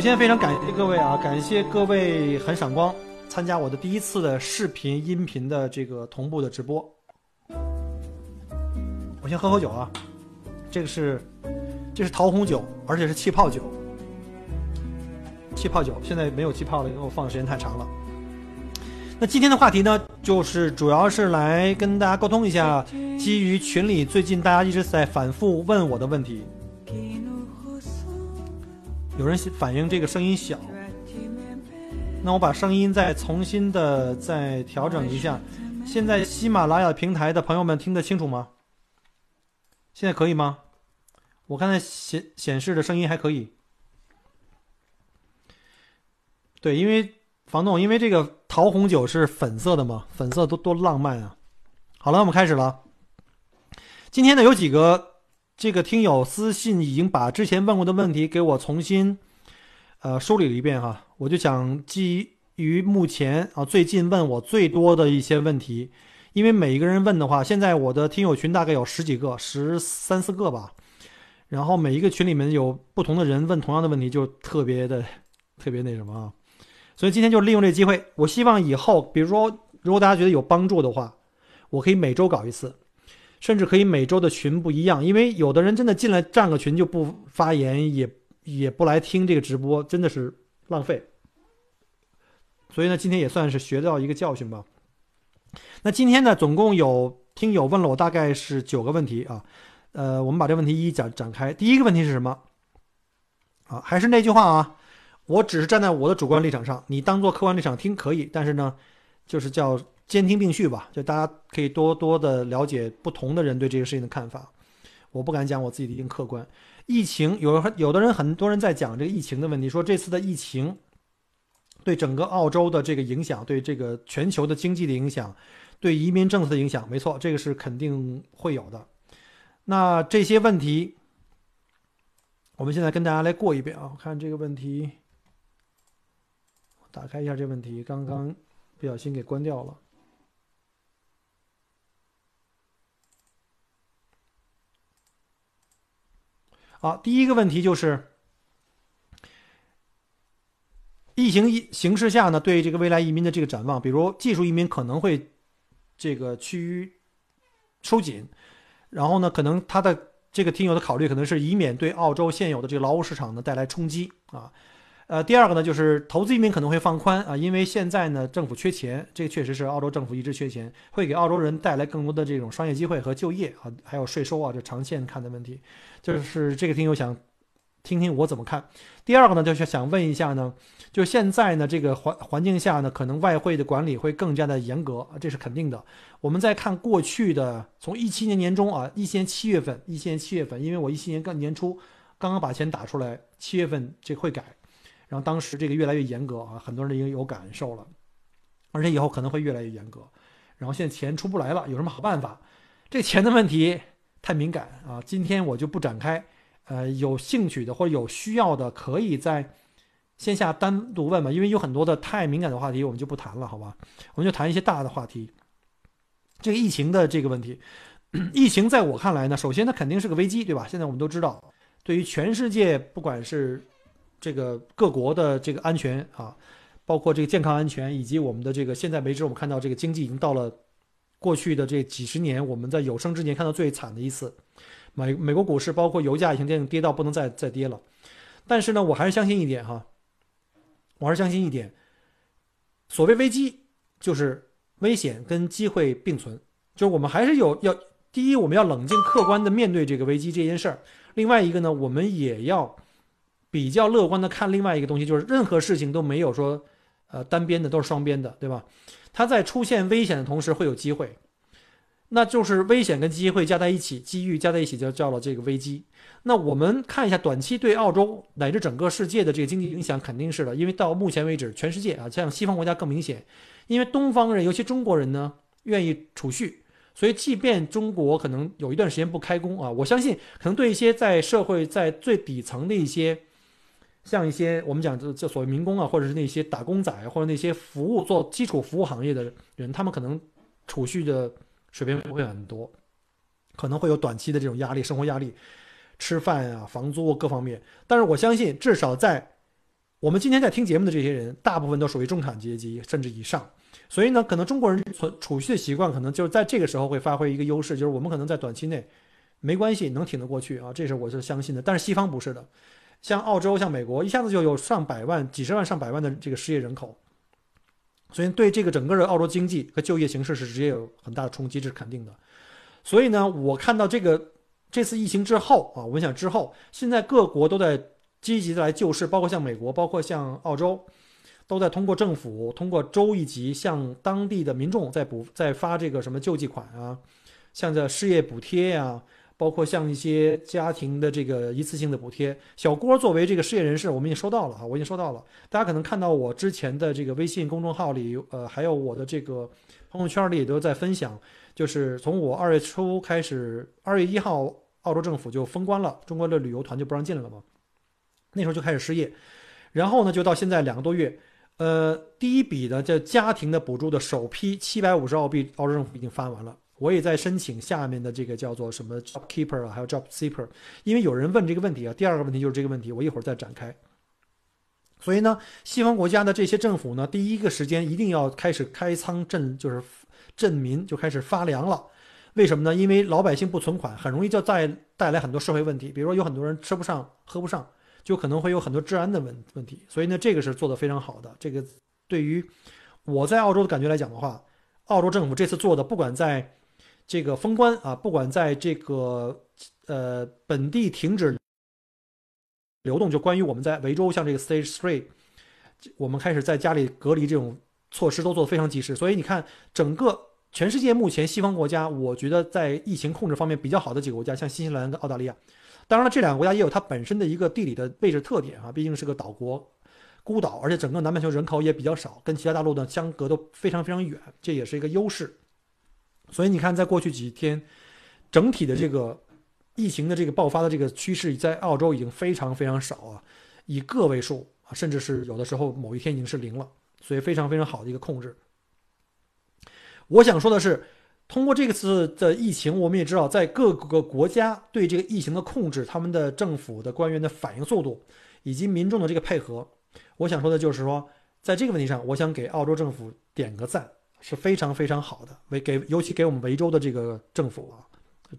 首先，非常感谢各位啊！感谢各位很闪光参加我的第一次的视频、音频的这个同步的直播。我先喝口酒啊，这个是这是桃红酒，而且是气泡酒。气泡酒现在没有气泡了，因为我放的时间太长了。那今天的话题呢，就是主要是来跟大家沟通一下，基于群里最近大家一直在反复问我的问题。有人反映这个声音小，那我把声音再重新的再调整一下。现在喜马拉雅平台的朋友们听得清楚吗？现在可以吗？我刚才显显示的声音还可以。对，因为房东，因为这个桃红酒是粉色的嘛，粉色多多浪漫啊。好了，我们开始了。今天呢，有几个。这个听友私信已经把之前问过的问题给我重新，呃，梳理了一遍哈。我就想基于目前啊最近问我最多的一些问题，因为每一个人问的话，现在我的听友群大概有十几个，十三四个吧。然后每一个群里面有不同的人问同样的问题，就特别的 特别那什么啊。所以今天就利用这个机会，我希望以后，比如说如果大家觉得有帮助的话，我可以每周搞一次。甚至可以每周的群不一样，因为有的人真的进来占个群就不发言，也也不来听这个直播，真的是浪费。所以呢，今天也算是学到一个教训吧。那今天呢，总共有听友问了我大概是九个问题啊，呃，我们把这问题一一展展开。第一个问题是什么？啊，还是那句话啊，我只是站在我的主观立场上，你当做客观立场听可以，但是呢，就是叫。兼听并蓄吧，就大家可以多多的了解不同的人对这个事情的看法。我不敢讲我自己的一定客观。疫情有有的人很多人在讲这个疫情的问题，说这次的疫情对整个澳洲的这个影响，对这个全球的经济的影响，对移民政策的影响，没错，这个是肯定会有的。那这些问题，我们现在跟大家来过一遍啊。我看这个问题，打开一下这问题，刚刚不小心给关掉了。好，第一个问题就是，疫情形势下呢，对这个未来移民的这个展望，比如技术移民可能会这个趋于收紧，然后呢，可能他的这个听友的考虑可能是以免对澳洲现有的这个劳务市场呢带来冲击啊。呃，第二个呢，就是投资移民可能会放宽啊，因为现在呢，政府缺钱，这确实是澳洲政府一直缺钱，会给澳洲人带来更多的这种商业机会和就业啊，还有税收啊，这长线看的问题，就是这个听友想听听我怎么看。第二个呢，就是想问一下呢，就现在呢这个环环境下呢，可能外汇的管理会更加的严格这是肯定的。我们再看过去的，从一七年年中啊，一七年七月份，一七年七月份，因为我一七年刚年初刚刚把钱打出来，七月份这会改。然后当时这个越来越严格啊，很多人已经有感受了，而且以后可能会越来越严格。然后现在钱出不来了，有什么好办法？这钱的问题太敏感啊，今天我就不展开。呃，有兴趣的或者有需要的，可以在线下单独问嘛，因为有很多的太敏感的话题，我们就不谈了，好吧？我们就谈一些大的话题。这个疫情的这个问题，疫情在我看来呢，首先它肯定是个危机，对吧？现在我们都知道，对于全世界，不管是这个各国的这个安全啊，包括这个健康安全，以及我们的这个现在为止，我们看到这个经济已经到了过去的这几十年我们在有生之年看到最惨的一次。美美国股市包括油价已经跌到不能再再跌了。但是呢，我还是相信一点哈，我还是相信一点，所谓危机就是危险跟机会并存，就是我们还是有要第一，我们要冷静客观的面对这个危机这件事儿；另外一个呢，我们也要。比较乐观的看另外一个东西，就是任何事情都没有说，呃，单边的都是双边的，对吧？它在出现危险的同时会有机会。那就是危险跟机会加在一起，机遇加在一起就叫了这个危机。那我们看一下短期对澳洲乃至整个世界的这个经济影响，肯定是的，因为到目前为止，全世界啊，像西方国家更明显，因为东方人，尤其中国人呢，愿意储蓄，所以即便中国可能有一段时间不开工啊，我相信可能对一些在社会在最底层的一些，像一些我们讲这这所谓民工啊，或者是那些打工仔或者那些服务做基础服务行业的人，他们可能储蓄的水平不会很多，可能会有短期的这种压力，生活压力。吃饭啊，房租各方面，但是我相信，至少在我们今天在听节目的这些人，大部分都属于中产阶级甚至以上，所以呢，可能中国人存储蓄的习惯，可能就是在这个时候会发挥一个优势，就是我们可能在短期内没关系，能挺得过去啊，这是我是相信的。但是西方不是的，像澳洲、像美国，一下子就有上百万、几十万、上百万的这个失业人口，所以对这个整个的澳洲经济和就业形势是直接有很大的冲击，这是肯定的。所以呢，我看到这个。这次疫情之后啊，我想之后，现在各国都在积极的来救市，包括像美国，包括像澳洲，都在通过政府、通过州一级向当地的民众在补、在发这个什么救济款啊，像这失业补贴呀，包括像一些家庭的这个一次性的补贴。小郭作为这个失业人士，我们已经收到了啊，我已经收到了。大家可能看到我之前的这个微信公众号里，呃，还有我的这个朋友圈里也都在分享。就是从我二月初开始，二月一号，澳洲政府就封关了，中国的旅游团就不让进来了嘛。那时候就开始失业，然后呢，就到现在两个多月，呃，第一笔的这家庭的补助的首批七百五十澳币，澳洲政府已经发完了。我也在申请下面的这个叫做什么 Job Keeper 啊，还有 Job Seeker，因为有人问这个问题啊。第二个问题就是这个问题，我一会儿再展开。所以呢，西方国家的这些政府呢，第一个时间一定要开始开仓赈，就是。镇民就开始发粮了，为什么呢？因为老百姓不存款，很容易就带带来很多社会问题，比如说有很多人吃不上、喝不上，就可能会有很多治安的问问题。所以呢，这个是做的非常好的。这个对于我在澳洲的感觉来讲的话，澳洲政府这次做的，不管在这个封关啊，不管在这个呃本地停止流动，就关于我们在维州像这个 Stage Three，我们开始在家里隔离这种措施都做得非常及时。所以你看整个。全世界目前西方国家，我觉得在疫情控制方面比较好的几个国家，像新西兰跟澳大利亚。当然了，这两个国家也有它本身的一个地理的位置特点啊，毕竟是个岛国、孤岛，而且整个南半球人口也比较少，跟其他大陆呢相隔都非常非常远，这也是一个优势。所以你看，在过去几天，整体的这个疫情的这个爆发的这个趋势，在澳洲已经非常非常少啊，以个位数啊，甚至是有的时候某一天已经是零了，所以非常非常好的一个控制。我想说的是，通过这次的疫情，我们也知道，在各个国家对这个疫情的控制，他们的政府的官员的反应速度，以及民众的这个配合，我想说的就是说，在这个问题上，我想给澳洲政府点个赞，是非常非常好的。为给尤其给我们维州的这个政府啊，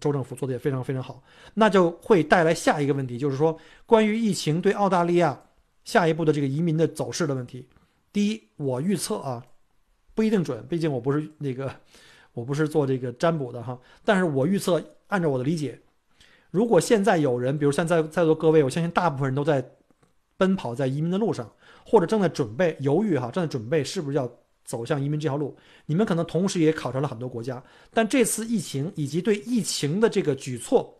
州政府做的也非常非常好。那就会带来下一个问题，就是说关于疫情对澳大利亚下一步的这个移民的走势的问题。第一，我预测啊。不一定准，毕竟我不是那个，我不是做这个占卜的哈。但是我预测，按照我的理解，如果现在有人，比如现在在座各位，我相信大部分人都在奔跑在移民的路上，或者正在准备犹豫哈，正在准备是不是要走向移民这条路。你们可能同时也考察了很多国家，但这次疫情以及对疫情的这个举措。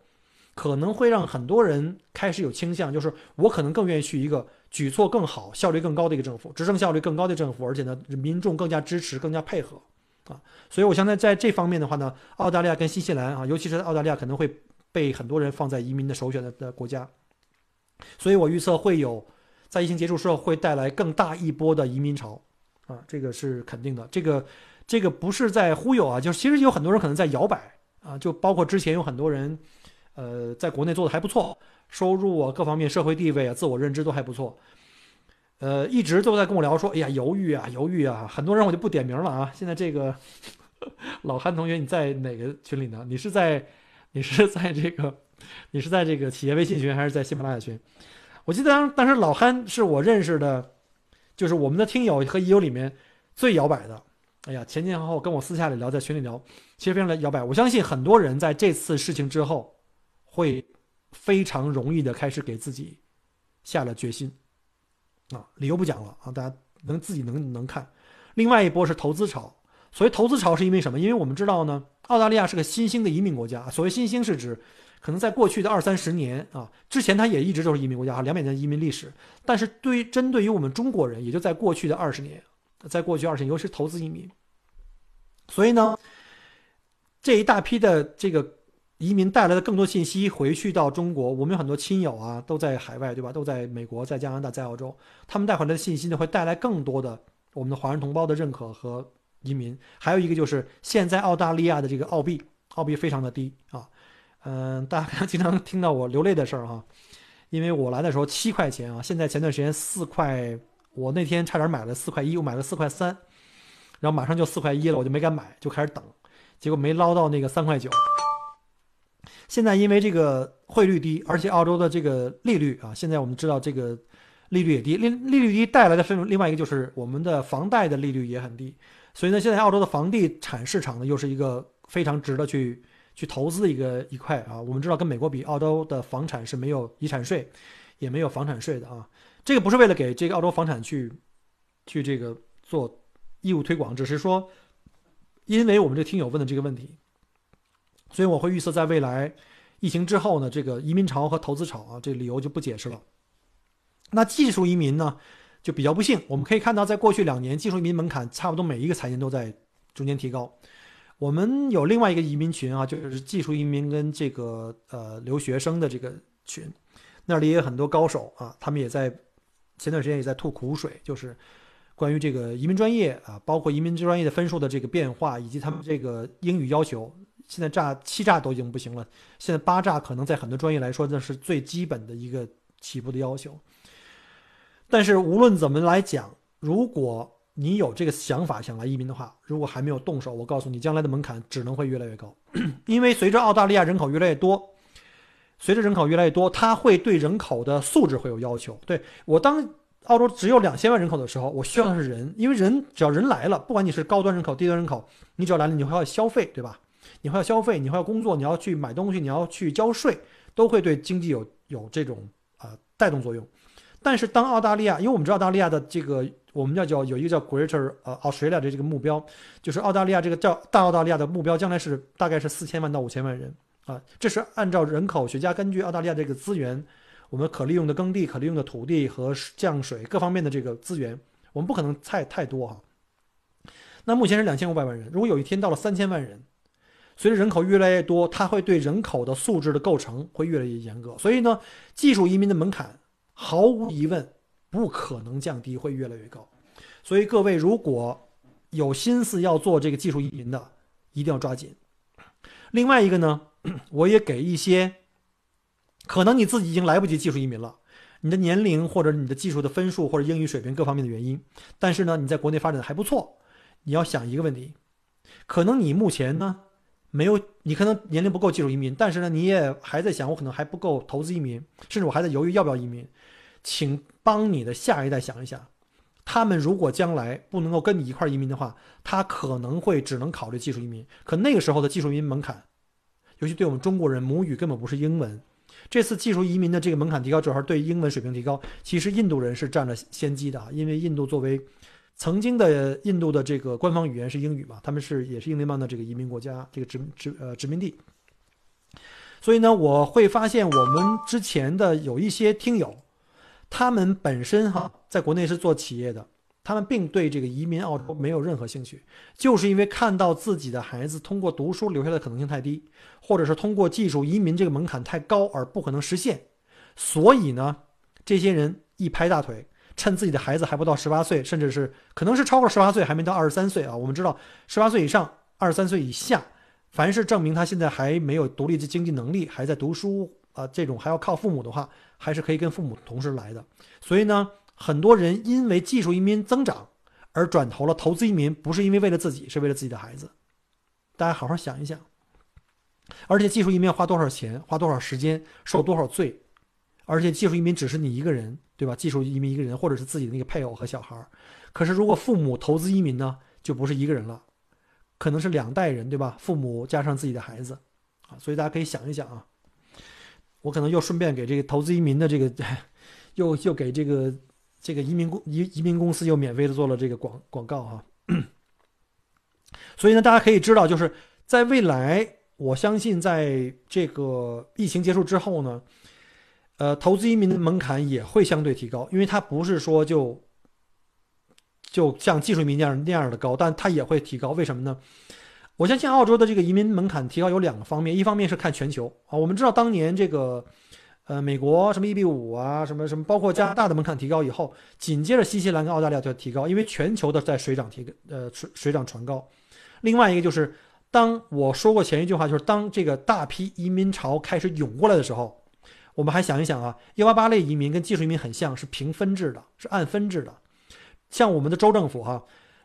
可能会让很多人开始有倾向，就是我可能更愿意去一个举措更好、效率更高的一个政府，执政效率更高的政府，而且呢，民众更加支持、更加配合，啊，所以我相信在这方面的话呢，澳大利亚跟新西兰啊，尤其是澳大利亚可能会被很多人放在移民的首选的的国家，所以我预测会有在疫情结束之后会带来更大一波的移民潮，啊，这个是肯定的，这个这个不是在忽悠啊，就是其实有很多人可能在摇摆啊，就包括之前有很多人。呃，在国内做的还不错，收入啊，各方面社会地位啊，自我认知都还不错。呃，一直都在跟我聊说，哎呀，犹豫啊，犹豫啊，很多人我就不点名了啊。现在这个 老韩同学，你在哪个群里呢？你是在，你是在这个，你是在这个企业微信群还是在喜马拉雅群？我记得当当时老韩是我认识的，就是我们的听友和友里面最摇摆的。哎呀，前前后后跟我私下里聊，在群里聊，其实非常的摇摆。我相信很多人在这次事情之后。会非常容易的开始给自己下了决心，啊，理由不讲了啊，大家能自己能能看。另外一波是投资潮，所谓投资潮是因为什么？因为我们知道呢，澳大利亚是个新兴的移民国家。所谓新兴是指，可能在过去的二三十年啊，之前它也一直都是移民国家哈，两百年的移民历史。但是对于针对于我们中国人，也就在过去的二十年，在过去二十年，尤其是投资移民，所以呢，这一大批的这个。移民带来的更多信息回去到中国，我们有很多亲友啊，都在海外，对吧？都在美国、在加拿大、在澳洲，他们带回来的信息呢，会带来更多的我们的华人同胞的认可和移民。还有一个就是现在澳大利亚的这个澳币，澳币非常的低啊，嗯，大家 经常听到我流泪的事儿哈，因为我来的时候七块钱啊，现在前段时间四块，我那天差点买了四块一，我买了四块三，然后马上就四块一了，我就没敢买，就开始等，结果没捞到那个三块九。现在因为这个汇率低，而且澳洲的这个利率啊，现在我们知道这个利率也低，利利率低带来的另另外一个就是我们的房贷的利率也很低，所以呢，现在澳洲的房地产市场呢又是一个非常值得去去投资一个一块啊。我们知道跟美国比，澳洲的房产是没有遗产税，也没有房产税的啊。这个不是为了给这个澳洲房产去去这个做义务推广，只是说，因为我们这听友问的这个问题。所以我会预测，在未来疫情之后呢，这个移民潮和投资潮啊，这个理由就不解释了。那技术移民呢，就比较不幸。我们可以看到，在过去两年，技术移民门槛差不多每一个财年都在逐年提高。我们有另外一个移民群啊，就是技术移民跟这个呃留学生的这个群，那里也有很多高手啊，他们也在前段时间也在吐苦水，就是关于这个移民专业啊，包括移民专业的分数的这个变化，以及他们这个英语要求。现在炸七炸都已经不行了，现在八炸可能在很多专业来说那是最基本的一个起步的要求。但是无论怎么来讲，如果你有这个想法想来移民的话，如果还没有动手，我告诉你，将来的门槛只能会越来越高，因为随着澳大利亚人口越来越多，随着人口越来越多，它会对人口的素质会有要求。对我当澳洲只有两千万人口的时候，我需要的是人，因为人只要人来了，不管你是高端人口、低端人口，你只要来了，你会要消费，对吧？你还要消费，你还要工作，你要去买东西，你要去交税，都会对经济有有这种啊带动作用。但是当澳大利亚，因为我们知道澳大利亚的这个，我们叫叫有一个叫 Greater 呃 Australia 的这个目标，就是澳大利亚这个叫大澳大利亚的目标，将来是大概是四千万到五千万人啊。这是按照人口学家根据澳大利亚这个资源，我们可利用的耕地、可利用的土地和降水各方面的这个资源，我们不可能太太多哈。那目前是两千五百万人，如果有一天到了三千万人。随着人口越来越多，它会对人口的素质的构成会越来越严格，所以呢，技术移民的门槛毫无疑问不可能降低，会越来越高。所以各位如果有心思要做这个技术移民的，一定要抓紧。另外一个呢，我也给一些可能你自己已经来不及技术移民了，你的年龄或者你的技术的分数或者英语水平各方面的原因，但是呢，你在国内发展的还不错，你要想一个问题，可能你目前呢。没有，你可能年龄不够技术移民，但是呢，你也还在想，我可能还不够投资移民，甚至我还在犹豫要不要移民。请帮你的下一代想一想，他们如果将来不能够跟你一块移民的话，他可能会只能考虑技术移民。可那个时候的技术移民门槛，尤其对我们中国人母语根本不是英文，这次技术移民的这个门槛提高，主要是对英文水平提高。其实印度人是占了先机的啊，因为印度作为。曾经的印度的这个官方语言是英语嘛？他们是也是英联邦的这个移民国家，这个殖殖呃殖民地。所以呢，我会发现我们之前的有一些听友，他们本身哈在国内是做企业的，他们并对这个移民澳洲没有任何兴趣，就是因为看到自己的孩子通过读书留下的可能性太低，或者是通过技术移民这个门槛太高而不可能实现，所以呢，这些人一拍大腿。趁自己的孩子还不到十八岁，甚至是可能是超过十八岁还没到二十三岁啊。我们知道，十八岁以上、二十三岁以下，凡是证明他现在还没有独立的经济能力，还在读书啊，这种还要靠父母的话，还是可以跟父母同时来的。所以呢，很多人因为技术移民增长而转投了投资移民，不是因为为了自己，是为了自己的孩子。大家好好想一想。而且技术移民要花多少钱，花多少时间，受多少罪？而且技术移民只是你一个人。对吧？技术移民一个人，或者是自己的那个配偶和小孩。可是如果父母投资移民呢，就不是一个人了，可能是两代人，对吧？父母加上自己的孩子，啊，所以大家可以想一想啊。我可能又顺便给这个投资移民的这个，又又给这个这个移民公移移民公司又免费的做了这个广广告哈。所以呢，大家可以知道，就是在未来，我相信在这个疫情结束之后呢，呃，投资移民的门槛也会相对提高，因为它不是说就就像技术移民那样那样的高，但它也会提高。为什么呢？我相信澳洲的这个移民门槛提高有两个方面，一方面是看全球啊，我们知道当年这个。呃，美国什么 EB 五啊，什么什么，包括加拿大的门槛提高以后，紧接着新西兰跟澳大利亚就要提高，因为全球的在水涨提呃水水涨船高。另外一个就是，当我说过前一句话，就是当这个大批移民潮开始涌过来的时候，我们还想一想啊，幺八八类移民跟技术移民很像，是平分制的，是按分制的。像我们的州政府哈，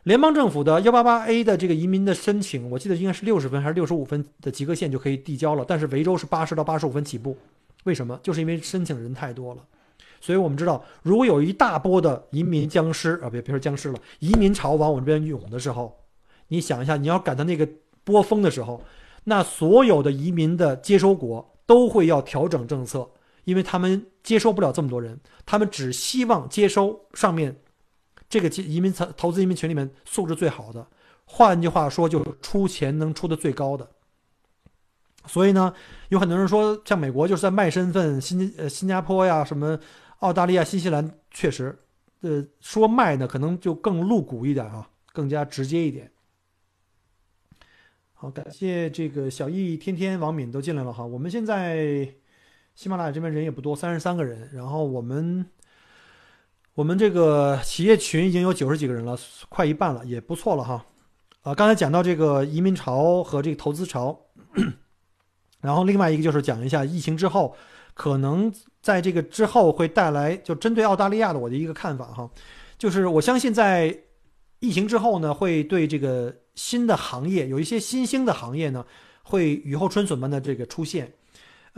联邦政府的幺八八 A 的这个移民的申请，我记得应该是六十分还是六十五分的及格线就可以递交了，但是维州是八十到八十五分起步。为什么？就是因为申请人太多了，所以我们知道，如果有一大波的移民僵尸啊，别别说僵尸了，移民潮往我这边涌的时候，你想一下，你要赶到那个波峰的时候，那所有的移民的接收国都会要调整政策，因为他们接收不了这么多人，他们只希望接收上面这个移民投投资移民群里面素质最好的，换句话说，就是出钱能出的最高的。所以呢，有很多人说，像美国就是在卖身份，新呃新加坡呀，什么澳大利亚、新西兰，确实，呃，说卖呢，可能就更露骨一点啊，更加直接一点。好，感谢这个小易、天天、王敏都进来了哈。我们现在喜马拉雅这边人也不多，三十三个人，然后我们我们这个企业群已经有九十几个人了，快一半了，也不错了哈。啊，刚才讲到这个移民潮和这个投资潮。然后另外一个就是讲一下疫情之后，可能在这个之后会带来，就针对澳大利亚的我的一个看法哈，就是我相信在疫情之后呢，会对这个新的行业有一些新兴的行业呢，会雨后春笋般的这个出现。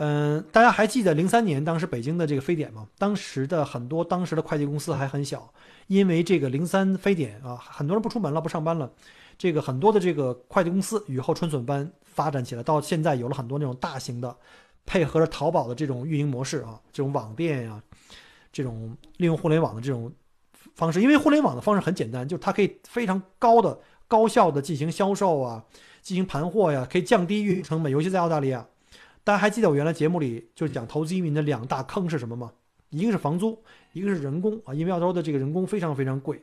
嗯，大家还记得零三年当时北京的这个非典吗？当时的很多当时的快递公司还很小，因为这个零三非典啊，很多人不出门了，不上班了，这个很多的这个快递公司雨后春笋般。发展起来，到现在有了很多那种大型的，配合着淘宝的这种运营模式啊，这种网店呀，这种利用互联网的这种方式，因为互联网的方式很简单，就是它可以非常高的高效的进行销售啊，进行盘货呀，可以降低运营成本。尤其在澳大利亚，大家还记得我原来节目里就是讲投资移民的两大坑是什么吗？一个是房租，一个是人工啊，因为澳洲的这个人工非常非常贵。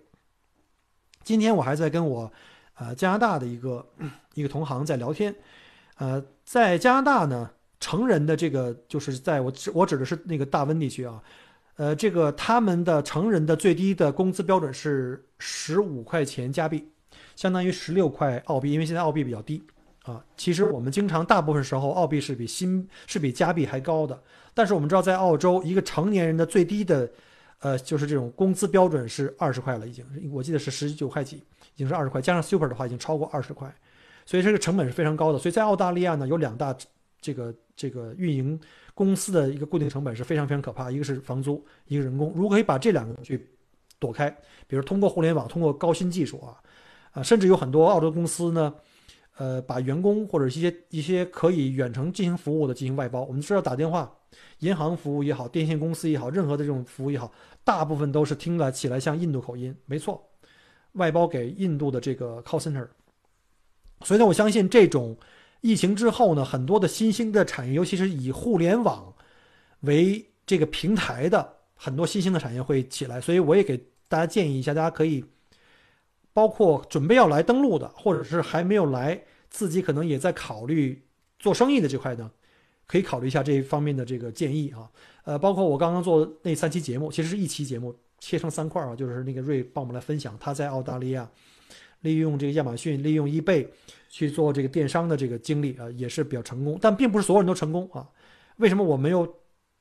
今天我还在跟我。呃，加拿大的一个 一个同行在聊天，呃，在加拿大呢，成人的这个就是在我指我指的是那个大温地区啊，呃，这个他们的成人的最低的工资标准是十五块钱加币，相当于十六块澳币，因为现在澳币比较低啊。其实我们经常大部分时候澳币是比新是比加币还高的，但是我们知道在澳洲一个成年人的最低的，呃，就是这种工资标准是二十块了，已经，我记得是十九块几。已经是二十块，加上 super 的话已经超过二十块，所以这个成本是非常高的。所以在澳大利亚呢，有两大这个这个运营公司的一个固定成本是非常非常可怕，一个是房租，一个人工。如果可以把这两个去躲开，比如通过互联网，通过高新技术啊，啊，甚至有很多澳洲公司呢，呃，把员工或者一些一些可以远程进行服务的进行外包。我们知道打电话、银行服务也好，电信公司也好，任何的这种服务也好，大部分都是听了起来像印度口音，没错。外包给印度的这个 call center，所以呢，我相信这种疫情之后呢，很多的新兴的产业，尤其是以互联网为这个平台的很多新兴的产业会起来。所以我也给大家建议一下，大家可以包括准备要来登陆的，或者是还没有来，自己可能也在考虑做生意的这块呢，可以考虑一下这一方面的这个建议啊。呃，包括我刚刚做那三期节目，其实是一期节目。切成三块啊，就是那个瑞帮我们来分享他在澳大利亚利用这个亚马逊、利用易贝去做这个电商的这个经历啊，也是比较成功。但并不是所有人都成功啊。为什么我没有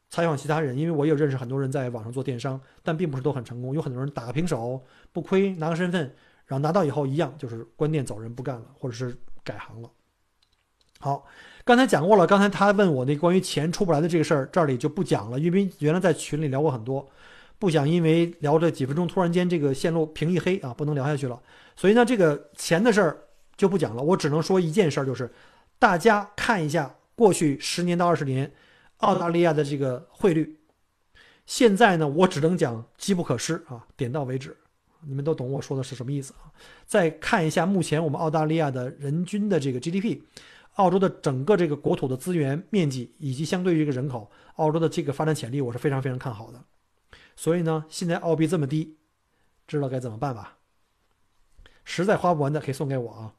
采访其他人？因为我有认识很多人在网上做电商，但并不是都很成功。有很多人打个平手，不亏，拿个身份，然后拿到以后一样就是关店走人不干了，或者是改行了。好，刚才讲过了。刚才他问我那关于钱出不来的这个事儿，这里就不讲了，因为原来在群里聊过很多。不想因为聊这几分钟，突然间这个线路屏一黑啊，不能聊下去了。所以呢，这个钱的事儿就不讲了。我只能说一件事儿，就是大家看一下过去十年到二十年澳大利亚的这个汇率。现在呢，我只能讲机不可失啊，点到为止。你们都懂我说的是什么意思啊？再看一下目前我们澳大利亚的人均的这个 GDP，澳洲的整个这个国土的资源面积以及相对于这个人口，澳洲的这个发展潜力，我是非常非常看好的。所以呢，现在澳币这么低，知道该怎么办吧？实在花不完的可以送给我啊。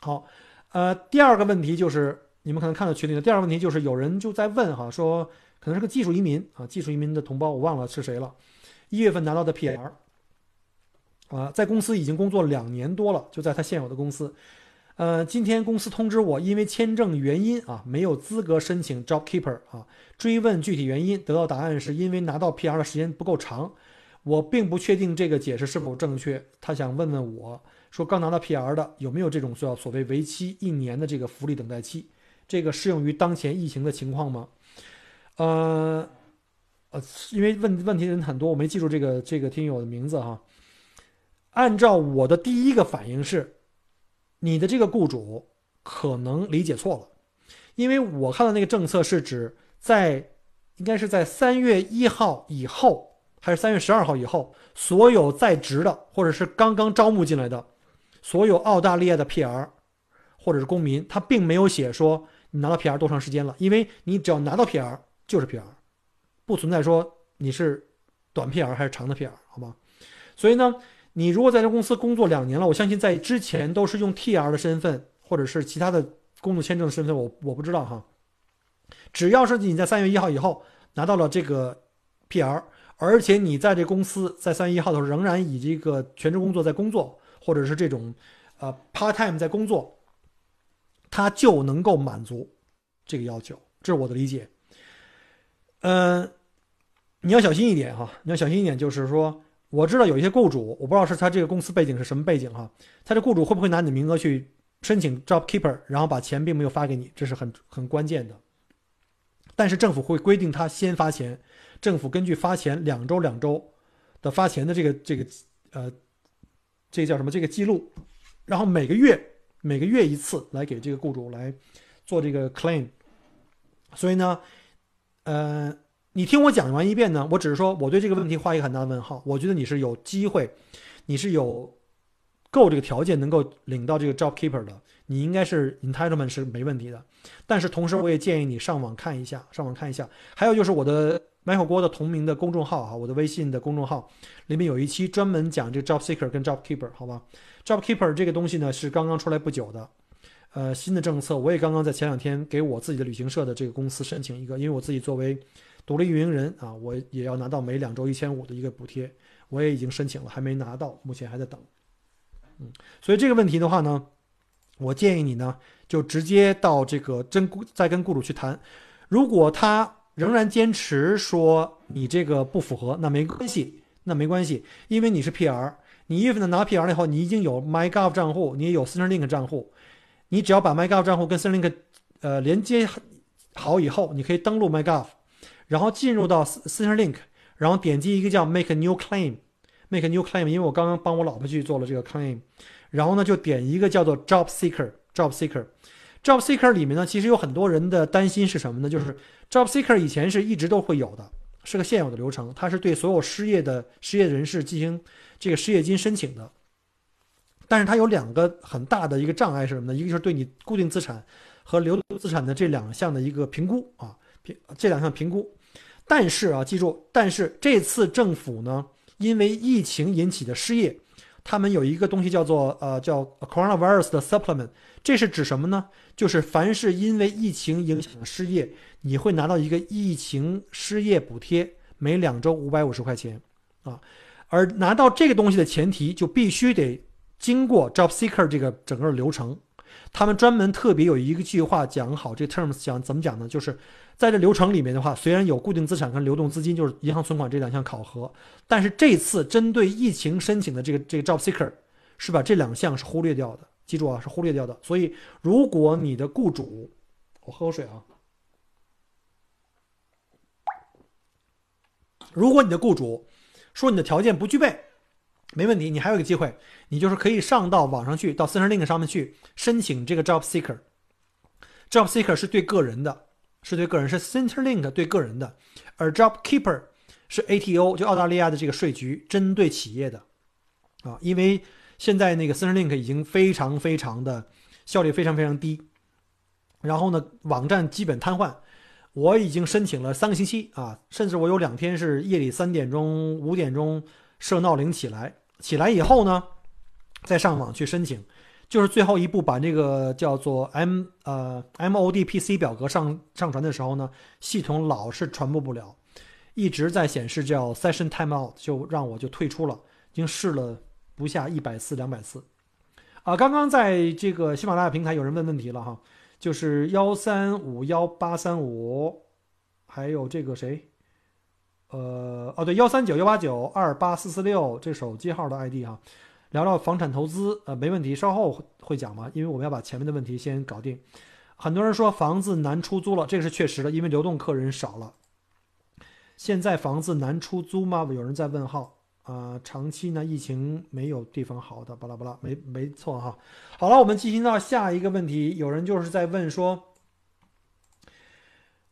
好，呃，第二个问题就是你们可能看到群里的第二个问题就是有人就在问哈，说可能是个技术移民啊，技术移民的同胞我忘了是谁了，一月份拿到的 PR，啊，在公司已经工作两年多了，就在他现有的公司。呃，今天公司通知我，因为签证原因啊，没有资格申请 Job Keeper 啊。追问具体原因，得到答案是因为拿到 PR 的时间不够长。我并不确定这个解释是否正确。他想问问我说，刚拿到 PR 的有没有这种叫所谓为期一年的这个福利等待期？这个适用于当前疫情的情况吗？呃，呃，因为问问题的人很多，我没记住这个这个听友的名字哈。按照我的第一个反应是。你的这个雇主可能理解错了，因为我看到那个政策是指在，应该是在三月一号以后，还是三月十二号以后，所有在职的或者是刚刚招募进来的，所有澳大利亚的 PR 或者是公民，他并没有写说你拿到 PR 多长时间了，因为你只要拿到 PR 就是 PR，不存在说你是短 PR 还是长的 PR，好吗？所以呢。你如果在这公司工作两年了，我相信在之前都是用 TR 的身份，或者是其他的工作签证的身份，我我不知道哈。只要是你在三月一号以后拿到了这个 PR，而且你在这公司在三月一号的时候仍然以这个全职工作在工作，或者是这种呃 part time 在工作，他就能够满足这个要求，这是我的理解。嗯，你要小心一点哈，你要小心一点，就是说。我知道有一些雇主，我不知道是他这个公司背景是什么背景哈，他这雇主会不会拿你的名额去申请 Job Keeper，然后把钱并没有发给你，这是很很关键的。但是政府会规定他先发钱，政府根据发钱两周两周的发钱的这个这个呃，这个叫什么这个记录，然后每个月每个月一次来给这个雇主来做这个 claim，所以呢，呃。你听我讲完一遍呢，我只是说我对这个问题画一个很大的问号。我觉得你是有机会，你是有够这个条件能够领到这个 Job Keeper 的，你应该是 Entitlement 是没问题的。但是同时，我也建议你上网看一下，上网看一下。还有就是我的买火锅的同名的公众号啊，我的微信的公众号里面有一期专门讲这个 Job Seeker 跟 Job Keeper，好吧？Job Keeper 这个东西呢是刚刚出来不久的，呃，新的政策，我也刚刚在前两天给我自己的旅行社的这个公司申请一个，因为我自己作为。独立运营人啊，我也要拿到每两周一千五的一个补贴，我也已经申请了，还没拿到，目前还在等。嗯，所以这个问题的话呢，我建议你呢，就直接到这个真雇再跟雇主去谈。如果他仍然坚持说你这个不符合，那没关系，那没关系，因为你是 PR，你一月份的拿 PR 了以后，你已经有 MyGov 账户，你也有 Centrelink 账户，你只要把 MyGov 账户跟 Centrelink 呃连接好以后，你可以登录 MyGov。然后进入到 Centrelink，然后点击一个叫 Make a New Claim，Make a New Claim，因为我刚刚帮我老婆去做了这个 claim，然后呢就点一个叫做 Job Seeker，Job Seeker，Job Seeker 里面呢其实有很多人的担心是什么呢？就是 Job Seeker 以前是一直都会有的，是个现有的流程，它是对所有失业的失业人士进行这个失业金申请的，但是它有两个很大的一个障碍是什么呢？一个就是对你固定资产和流动资产的这两项的一个评估啊，评这两项评估。但是啊，记住，但是这次政府呢，因为疫情引起的失业，他们有一个东西叫做呃叫 coronavirus 的 supplement，这是指什么呢？就是凡是因为疫情影响的失业，你会拿到一个疫情失业补贴，每两周五百五十块钱啊。而拿到这个东西的前提，就必须得经过 job seeker 这个整个流程。他们专门特别有一个计划讲好这 terms，讲怎么讲呢？就是。在这流程里面的话，虽然有固定资产跟流动资金，就是银行存款这两项考核，但是这次针对疫情申请的这个这个 job seeker，是把这两项是忽略掉的。记住啊，是忽略掉的。所以，如果你的雇主，我喝口水啊。如果你的雇主说你的条件不具备，没问题，你还有一个机会，你就是可以上到网上去，到 Centrelink 上面去申请这个 job seeker。job seeker 是对个人的。是对个人，是 Centrelink 对个人的，而 Job Keeper 是 ATO 就澳大利亚的这个税局针对企业的，啊，因为现在那个 Centrelink 已经非常非常的效率非常非常低，然后呢，网站基本瘫痪。我已经申请了三个星期啊，甚至我有两天是夜里三点钟、五点钟设闹铃起来，起来以后呢，再上网去申请，就是最后一步把这个叫做 M 呃 MODPC 表格上上传的时候呢，系统老是传播不了，一直在显示叫 Session Timeout，就让我就退出了，已经试了不下一百次、两百次。啊，刚刚在这个喜马拉雅平台有人问问题了哈。就是幺三五幺八三五，还有这个谁，呃，哦对，幺三九幺八九二八四四六这手机号的 ID 哈，聊聊房产投资，呃，没问题，稍后会讲嘛，因为我们要把前面的问题先搞定。很多人说房子难出租了，这个是确实的，因为流动客人少了。现在房子难出租吗？有人在问号。啊，长期呢，疫情没有地方好的，巴拉巴拉，没没错哈。好了，我们进行到下一个问题，有人就是在问说，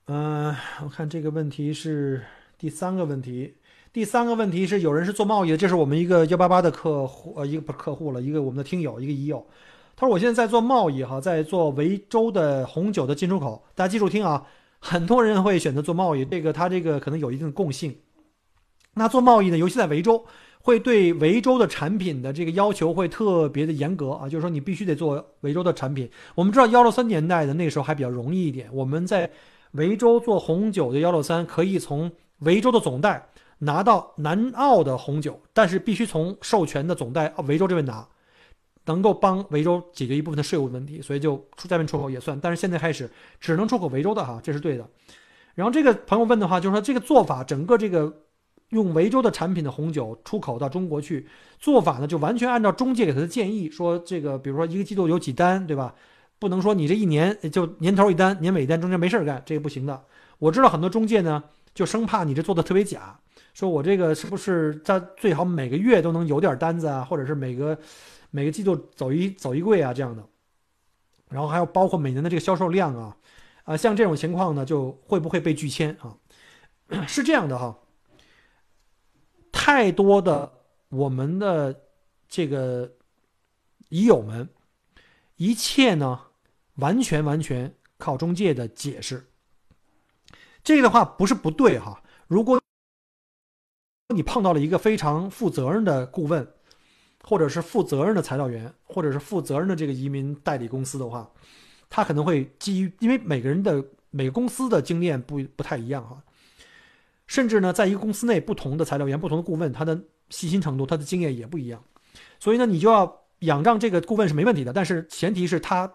嗯，我看这个问题是第三个问题，第三个问题是有人是做贸易的，这是我们一个幺八八的客户，呃，一个不是客户了，一个我们的听友，一个已友，他说我现在在做贸易哈，在做维州的红酒的进出口，大家记住听啊，很多人会选择做贸易，这个他这个可能有一定的共性。那做贸易呢，尤其在维州，会对维州的产品的这个要求会特别的严格啊，就是说你必须得做维州的产品。我们知道幺六三年代的那个时候还比较容易一点，我们在维州做红酒的幺六三可以从维州的总代拿到南澳的红酒，但是必须从授权的总代维州这边拿，能够帮维州解决一部分的税务问题，所以就出外面出口也算。但是现在开始只能出口维州的哈，这是对的。然后这个朋友问的话，就是说这个做法，整个这个。用维州的产品的红酒出口到中国去，做法呢就完全按照中介给他的建议，说这个比如说一个季度有几单，对吧？不能说你这一年就年头一单，年尾一单，中间没事干，这个不行的。我知道很多中介呢，就生怕你这做的特别假，说我这个是不是在最好每个月都能有点单子啊，或者是每个每个季度走一走一柜啊这样的，然后还有包括每年的这个销售量啊，啊像这种情况呢，就会不会被拒签啊？是这样的哈。太多的我们的这个已友们，一切呢完全完全靠中介的解释。这个的话不是不对哈。如果你碰到了一个非常负责任的顾问，或者是负责任的材料员，或者是负责任的这个移民代理公司的话，他可能会基于因为每个人的每个公司的经验不不太一样哈。甚至呢，在一个公司内，不同的材料员、不同的顾问，他的细心程度、他的经验也不一样。所以呢，你就要仰仗这个顾问是没问题的，但是前提是他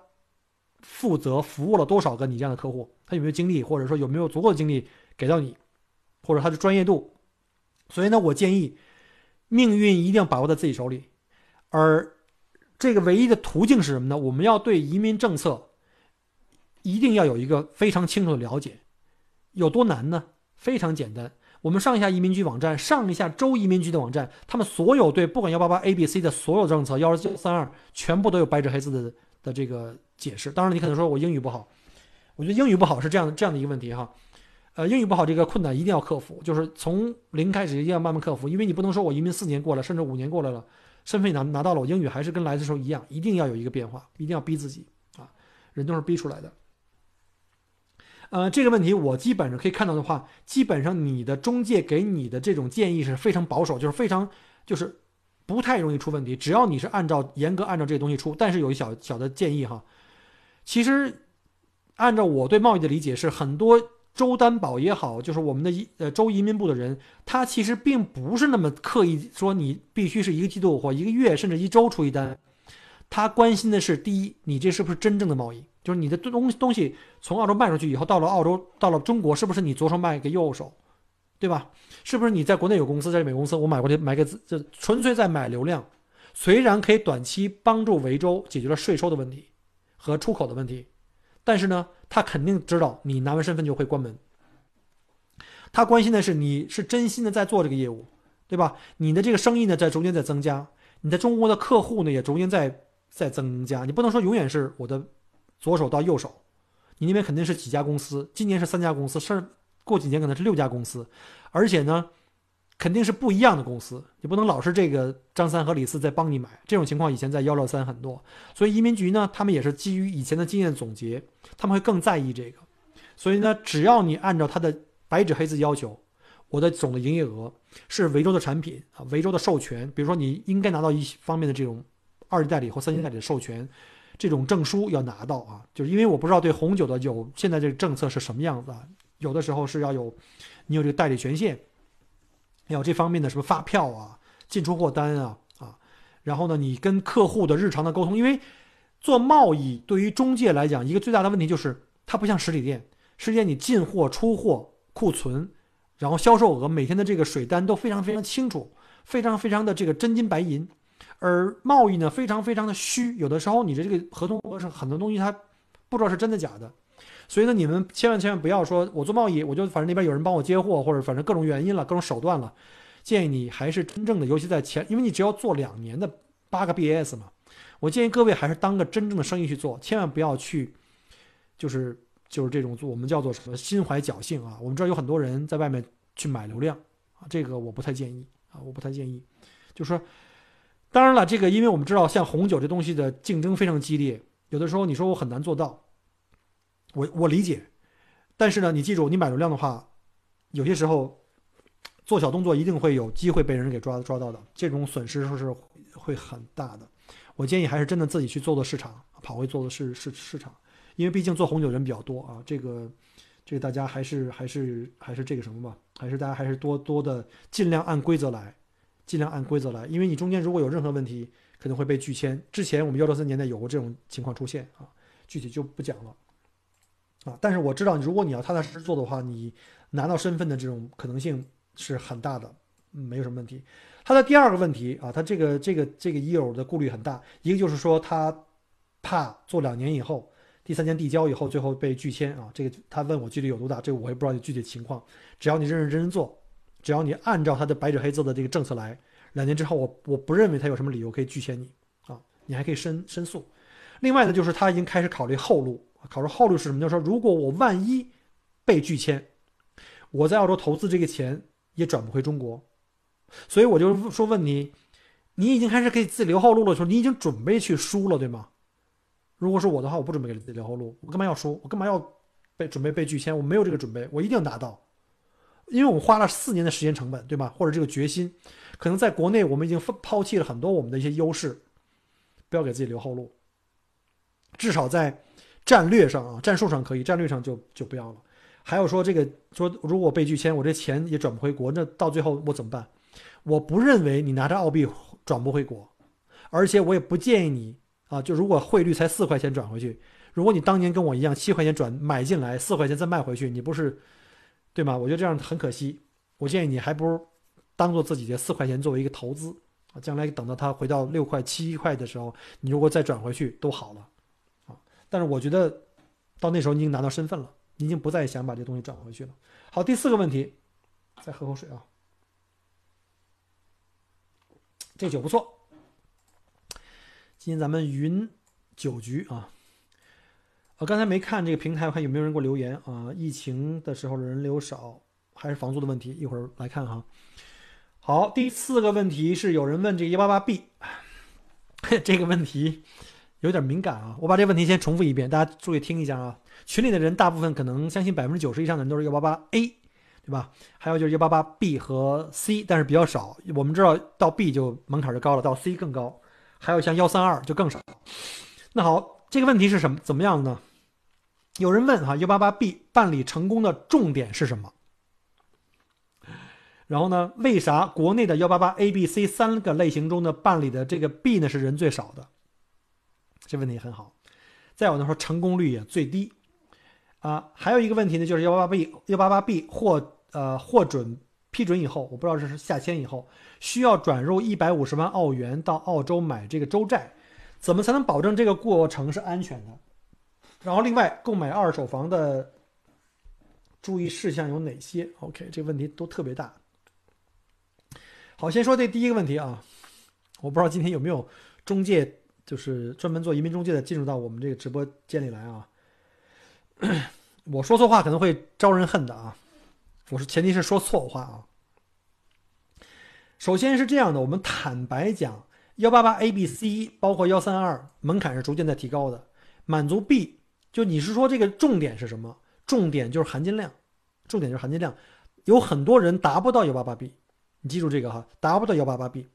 负责服务了多少个你这样的客户，他有没有精力，或者说有没有足够的精力给到你，或者他的专业度。所以呢，我建议，命运一定要把握在自己手里。而这个唯一的途径是什么呢？我们要对移民政策一定要有一个非常清楚的了解。有多难呢？非常简单，我们上一下移民局网站，上一下州移民局的网站，他们所有对不管幺八八 A、B、C 的所有政策，幺二三二全部都有白纸黑字的的这个解释。当然，你可能说我英语不好，我觉得英语不好是这样这样的一个问题哈。呃，英语不好这个困难一定要克服，就是从零开始一定要慢慢克服，因为你不能说我移民四年过了，甚至五年过来了，身份拿拿到了，我英语还是跟来的时候一样，一定要有一个变化，一定要逼自己啊，人都是逼出来的。呃，这个问题我基本上可以看到的话，基本上你的中介给你的这种建议是非常保守，就是非常就是不太容易出问题。只要你是按照严格按照这些东西出，但是有一小小的建议哈，其实按照我对贸易的理解是，很多州担保也好，就是我们的移呃州移民部的人，他其实并不是那么刻意说你必须是一个季度或一个月甚至一周出一单，他关心的是第一，你这是不是真正的贸易。就是你的东东西从澳洲卖出去以后，到了澳洲，到了中国，是不是你左手卖给右手，对吧？是不是你在国内有公司，在美公司，我买过去买给这纯粹在买流量，虽然可以短期帮助维州解决了税收的问题和出口的问题，但是呢，他肯定知道你拿完身份就会关门。他关心的是你是真心的在做这个业务，对吧？你的这个生意呢在逐渐在增加，你在中国的客户呢也逐渐在在增加，你不能说永远是我的。左手到右手，你那边肯定是几家公司，今年是三家公司，甚至过几年可能是六家公司，而且呢，肯定是不一样的公司，你不能老是这个张三和李四在帮你买。这种情况以前在幺六三很多，所以移民局呢，他们也是基于以前的经验总结，他们会更在意这个。所以呢，只要你按照他的白纸黑字要求，我的总的营业额是维州的产品啊，维州的授权，比如说你应该拿到一方面的这种二级代理或三级代理的授权。这种证书要拿到啊，就是因为我不知道对红酒的有现在这个政策是什么样子啊。有的时候是要有你有这个代理权限，有这方面的什么发票啊、进出货单啊啊。然后呢，你跟客户的日常的沟通，因为做贸易对于中介来讲，一个最大的问题就是它不像实体店，实体店你进货、出货、库存，然后销售额每天的这个水单都非常非常清楚，非常非常的这个真金白银。而贸易呢，非常非常的虚，有的时候你的这个合同是很多东西，它不知道是真的假的，所以呢，你们千万千万不要说，我做贸易，我就反正那边有人帮我接货，或者反正各种原因了，各种手段了，建议你还是真正的，尤其在前，因为你只要做两年的八个 BAS 嘛，我建议各位还是当个真正的生意去做，千万不要去，就是就是这种做我们叫做什么心怀侥幸啊，我们知道有很多人在外面去买流量啊，这个我不太建议啊，我不太建议，就说。当然了，这个因为我们知道，像红酒这东西的竞争非常激烈，有的时候你说我很难做到，我我理解，但是呢，你记住，你买流量的话，有些时候做小动作一定会有机会被人给抓抓到的，这种损失是会很大的。我建议还是真的自己去做做市场，跑回做的是市市场，因为毕竟做红酒人比较多啊，这个这个大家还是还是还是这个什么吧，还是大家还是多多的尽量按规则来。尽量按规则来，因为你中间如果有任何问题，可能会被拒签。之前我们幺六三年代有过这种情况出现啊，具体就不讲了啊。但是我知道，如果你要踏踏实实做的话，你拿到身份的这种可能性是很大的，没有什么问题。他的第二个问题啊，他这个这个这个一友的顾虑很大，一个就是说他怕做两年以后，第三年递交以后最后被拒签啊。这个他问我几率有多大，这个我也不知道具体情况。只要你认认真真做。只要你按照他的白纸黑字的这个政策来，两年之后，我我不认为他有什么理由可以拒签你啊，你还可以申申诉。另外呢，就是他已经开始考虑后路，考虑后路是什么？就是说，如果我万一被拒签，我在澳洲投资这个钱也转不回中国，所以我就说问你，你已经开始给自己留后路的时候，你已经准备去输了，对吗？如果是我的话，我不准备给自己留后路，我干嘛要输？我干嘛要被准备被拒签？我没有这个准备，我一定要拿到。因为我们花了四年的时间成本，对吧？或者这个决心，可能在国内我们已经抛弃了很多我们的一些优势，不要给自己留后路。至少在战略上啊，战术上可以，战略上就就不要了。还有说这个说，如果被拒签，我这钱也转不回国，那到最后我怎么办？我不认为你拿着澳币转不回国，而且我也不建议你啊，就如果汇率才四块钱转回去，如果你当年跟我一样七块钱转买进来，四块钱再卖回去，你不是？对吗？我觉得这样很可惜。我建议你还不如当做自己的四块钱作为一个投资啊，将来等到它回到六块、七块的时候，你如果再转回去都好了。但是我觉得到那时候你已经拿到身份了，你已经不再想把这东西转回去了。好，第四个问题，再喝口水啊。这酒不错。今天咱们云酒局啊。我刚才没看这个平台，我看有没有人给我留言啊？疫情的时候人流少，还是房租的问题？一会儿来看哈。好，第四个问题是有人问这个幺八八 B，这个问题有点敏感啊。我把这个问题先重复一遍，大家注意听一下啊。群里的人大部分可能相信百分之九十以上的人都是幺八八 A，对吧？还有就是幺八八 B 和 C，但是比较少。我们知道到 B 就门槛就高了，到 C 更高，还有像幺三二就更少。那好，这个问题是什么？怎么样呢？有人问哈，幺八八 B 办理成功的重点是什么？然后呢，为啥国内的幺八八 A、B、C 三个类型中的办理的这个 B 呢是人最少的？这问题很好。再有呢说成功率也最低啊。还有一个问题呢，就是幺八八 B 幺八八 B 获呃获准批准以后，我不知道这是下签以后需要转入一百五十万澳元到澳洲买这个州债，怎么才能保证这个过程是安全的？然后，另外购买二手房的注意事项有哪些？OK，这个问题都特别大。好，先说这第一个问题啊，我不知道今天有没有中介，就是专门做移民中介的进入到我们这个直播间里来啊。我说错话可能会招人恨的啊，我是前提是说错话啊。首先是这样的，我们坦白讲，幺八八 A、B、C 包括幺三二门槛是逐渐在提高的，满足 B，就你是说这个重点是什么？重点就是含金量，重点就是含金量，有很多人达不到幺八八 B，你记住这个哈，达不到幺八八 B，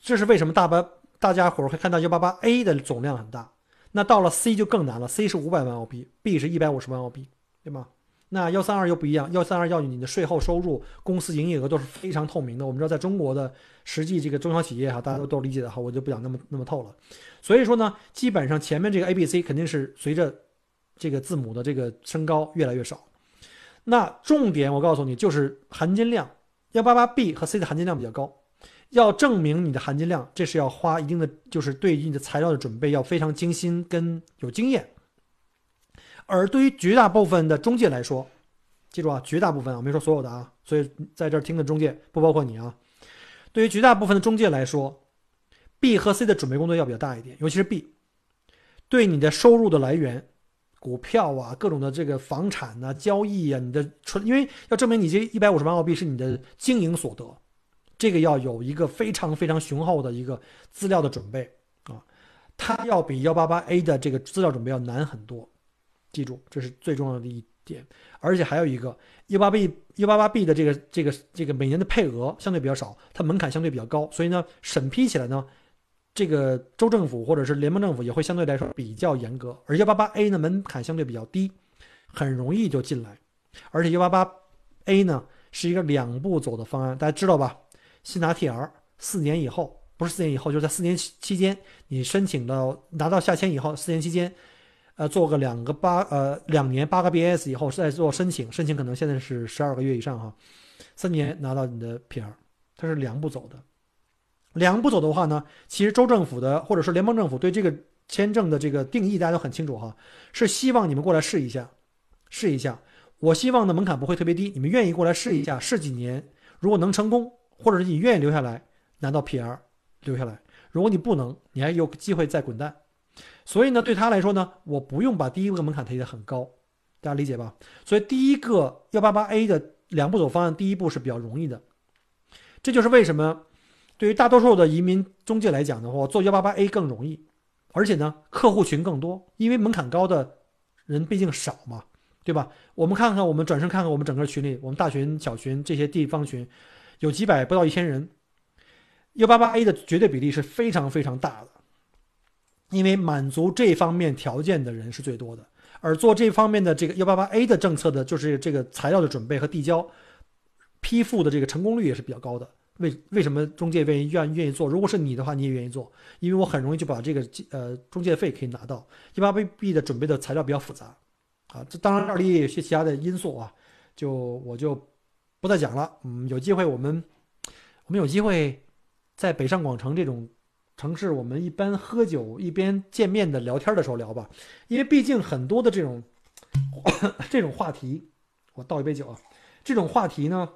这是为什么？大巴大家伙儿会看到幺八八 A 的总量很大，那到了 C 就更难了，C 是五百万澳币，B 是一百五十万澳币，对吗？那幺三二又不一样，幺三二要你的税后收入、公司营业额都是非常透明的。我们知道，在中国的实际这个中小企业哈，大家都都理解的哈，我就不讲那么那么透了。所以说呢，基本上前面这个 A、B、C 肯定是随着这个字母的这个升高越来越少。那重点我告诉你，就是含金量，幺八八 B 和 C 的含金量比较高。要证明你的含金量，这是要花一定的，就是对于你的材料的准备要非常精心跟有经验。而对于绝大部分的中介来说，记住啊，绝大部分啊，没说所有的啊，所以在这儿听的中介不包括你啊。对于绝大部分的中介来说，B 和 C 的准备工作要比较大一点，尤其是 B，对你的收入的来源，股票啊，各种的这个房产呐、交易啊，你的纯，因为要证明你这一百五十万澳币是你的经营所得，这个要有一个非常非常雄厚的一个资料的准备啊，它要比幺八八 A 的这个资料准备要难很多。记住，这是最重要的一点，而且还有一个幺八 B 幺八八 B 的这个这个这个每年的配额相对比较少，它门槛相对比较高，所以呢，审批起来呢，这个州政府或者是联邦政府也会相对来说比较严格。而幺八八 A 呢，门槛相对比较低，很容易就进来。而且幺八八 A 呢是一个两步走的方案，大家知道吧？先拿 TR，四年以后不是四年以后，就是在四年期间，你申请到拿到下签以后，四年期间。呃，做个两个八呃两年八个 BS 以后再做申请，申请可能现在是十二个月以上哈，三年拿到你的 PR，它是两步走的。两步走的话呢，其实州政府的或者说联邦政府对这个签证的这个定义大家都很清楚哈，是希望你们过来试一下，试一下。我希望的门槛不会特别低，你们愿意过来试一下，试几年，如果能成功，或者是你愿意留下来拿到 PR 留下来，如果你不能，你还有机会再滚蛋。所以呢，对他来说呢，我不用把第一个门槛提得很高，大家理解吧？所以第一个幺八八 A 的两步走方案，第一步是比较容易的。这就是为什么对于大多数的移民中介来讲的话，做幺八八 A 更容易，而且呢，客户群更多，因为门槛高的人毕竟少嘛，对吧？我们看看，我们转身看看我们整个群里，我们大群、小群这些地方群，有几百不到一千人，幺八八 A 的绝对比例是非常非常大的。因为满足这方面条件的人是最多的，而做这方面的这个幺八八 A 的政策的，就是这个材料的准备和递交、批复的这个成功率也是比较高的。为为什么中介愿意愿愿意做？如果是你的话，你也愿意做，因为我很容易就把这个呃中介费可以拿到。幺八八 B 的准备的材料比较复杂，啊，这当然这里有些其他的因素啊，就我就不再讲了。嗯，有机会我们我们有机会在北上广城这种。城市，我们一般喝酒一边见面的聊天的时候聊吧，因为毕竟很多的这种 这种话题，我倒一杯酒啊，这种话题呢，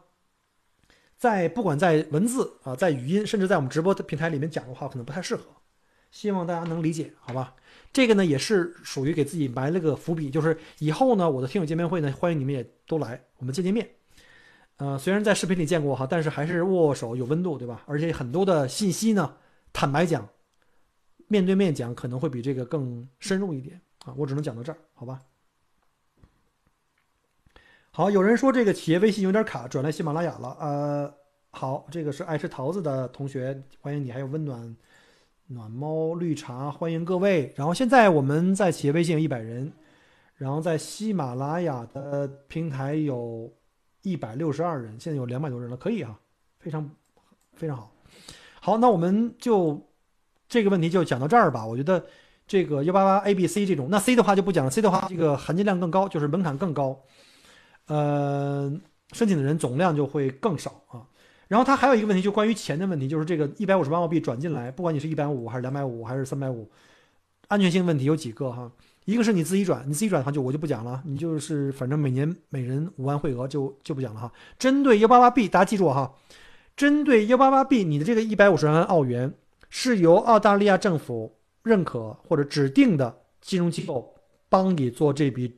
在不管在文字啊，在语音，甚至在我们直播的平台里面讲的话，可能不太适合，希望大家能理解，好吧？这个呢，也是属于给自己埋了个伏笔，就是以后呢，我的听友见面会呢，欢迎你们也都来，我们见见面。呃，虽然在视频里见过哈，但是还是握手有温度，对吧？而且很多的信息呢。坦白讲，面对面讲可能会比这个更深入一点啊！我只能讲到这儿，好吧？好，有人说这个企业微信有点卡，转来喜马拉雅了。呃，好，这个是爱吃桃子的同学，欢迎你，还有温暖暖猫绿茶，欢迎各位。然后现在我们在企业微信有一百人，然后在喜马拉雅的平台有一百六十二人，现在有两百多人了，可以啊，非常非常好。好，那我们就这个问题就讲到这儿吧。我觉得这个幺八八 A、B、C 这种，那 C 的话就不讲了。C 的话，这个含金量更高，就是门槛更高，呃，申请的人总量就会更少啊。然后它还有一个问题，就关于钱的问题，就是这个一百五十万澳币转进来，不管你是一百五还是两百五还是三百五，安全性问题有几个哈？一个是你自己转，你自己转的话就我就不讲了，你就是反正每年每人五万汇额就就不讲了哈。针对幺八八 B，大家记住哈。针对幺八八 B，你的这个一百五十万澳元是由澳大利亚政府认可或者指定的金融机构帮你做这笔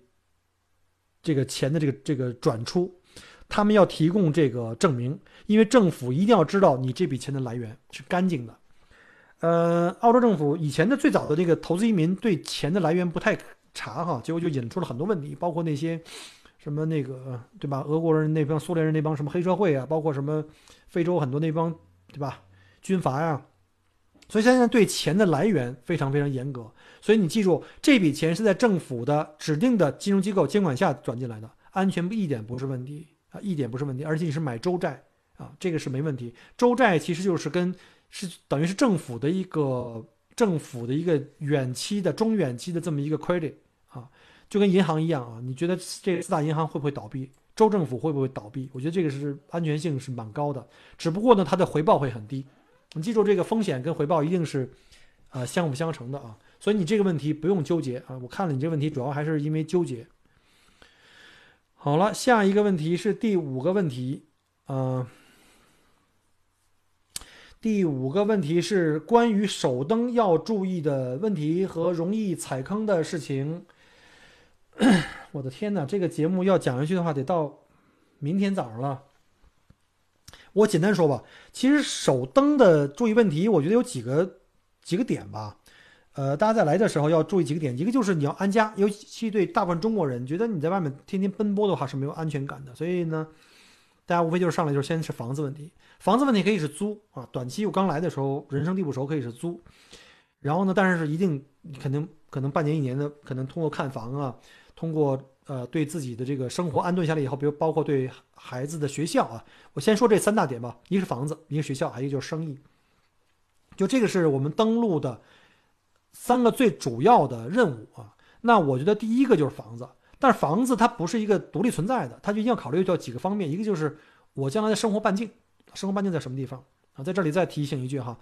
这个钱的这个这个转出，他们要提供这个证明，因为政府一定要知道你这笔钱的来源是干净的。呃，澳洲政府以前的最早的那个投资移民对钱的来源不太查哈，结果就引出了很多问题，包括那些什么那个对吧？俄国人那帮、苏联人那帮什么黑社会啊，包括什么非洲很多那帮对吧？军阀呀。所以现在对钱的来源非常非常严格。所以你记住，这笔钱是在政府的指定的金融机构监管下转进来的，安全一点不是问题啊，一点不是问题。而且你是买州债啊，这个是没问题。州债其实就是跟是等于是政府的一个政府的一个远期的中远期的这么一个 credit 啊，就跟银行一样啊。你觉得这四大银行会不会倒闭？州政府会不会倒闭？我觉得这个是安全性是蛮高的，只不过呢，它的回报会很低。你记住，这个风险跟回报一定是啊相辅相成的啊。所以你这个问题不用纠结啊！我看了你这个问题，主要还是因为纠结。好了，下一个问题是第五个问题，嗯，第五个问题是关于手灯要注意的问题和容易踩坑的事情。我的天哪，这个节目要讲下去的话，得到明天早上了。我简单说吧，其实手灯的注意问题，我觉得有几个几个点吧。呃，大家在来的时候要注意几个点，一个就是你要安家，尤其对大部分中国人，觉得你在外面天天奔波的话是没有安全感的。所以呢，大家无非就是上来就是先是房子问题，房子问题可以是租啊，短期我刚来的时候人生地不熟可以是租，然后呢，但是是一定肯定可能半年一年的，可能通过看房啊，通过呃对自己的这个生活安顿下来以后，比如包括对孩子的学校啊，我先说这三大点吧，一个是房子，一个学校，还有一个就是生意，就这个是我们登录的。三个最主要的任务啊，那我觉得第一个就是房子，但是房子它不是一个独立存在的，它就一定要考虑到几个方面，一个就是我将来的生活半径，生活半径在什么地方啊？在这里再提醒一句哈，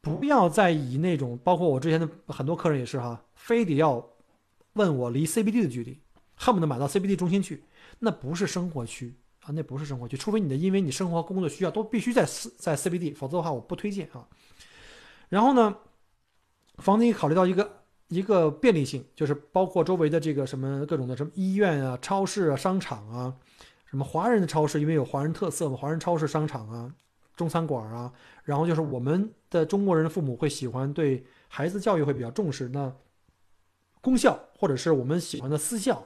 不要再以那种，包括我之前的很多客人也是哈，非得要问我离 CBD 的距离，恨不得买到 CBD 中心去，那不是生活区啊，那不是生活区，除非你的因为你生活工作需要都必须在在 CBD，否则的话我不推荐啊。然后呢？房子也考虑到一个一个便利性，就是包括周围的这个什么各种的什么医院啊、超市啊、商场啊，什么华人的超市，因为有华人特色嘛，华人超市、商场啊、中餐馆啊，然后就是我们的中国人的父母会喜欢对孩子教育会比较重视，那公校或者是我们喜欢的私校，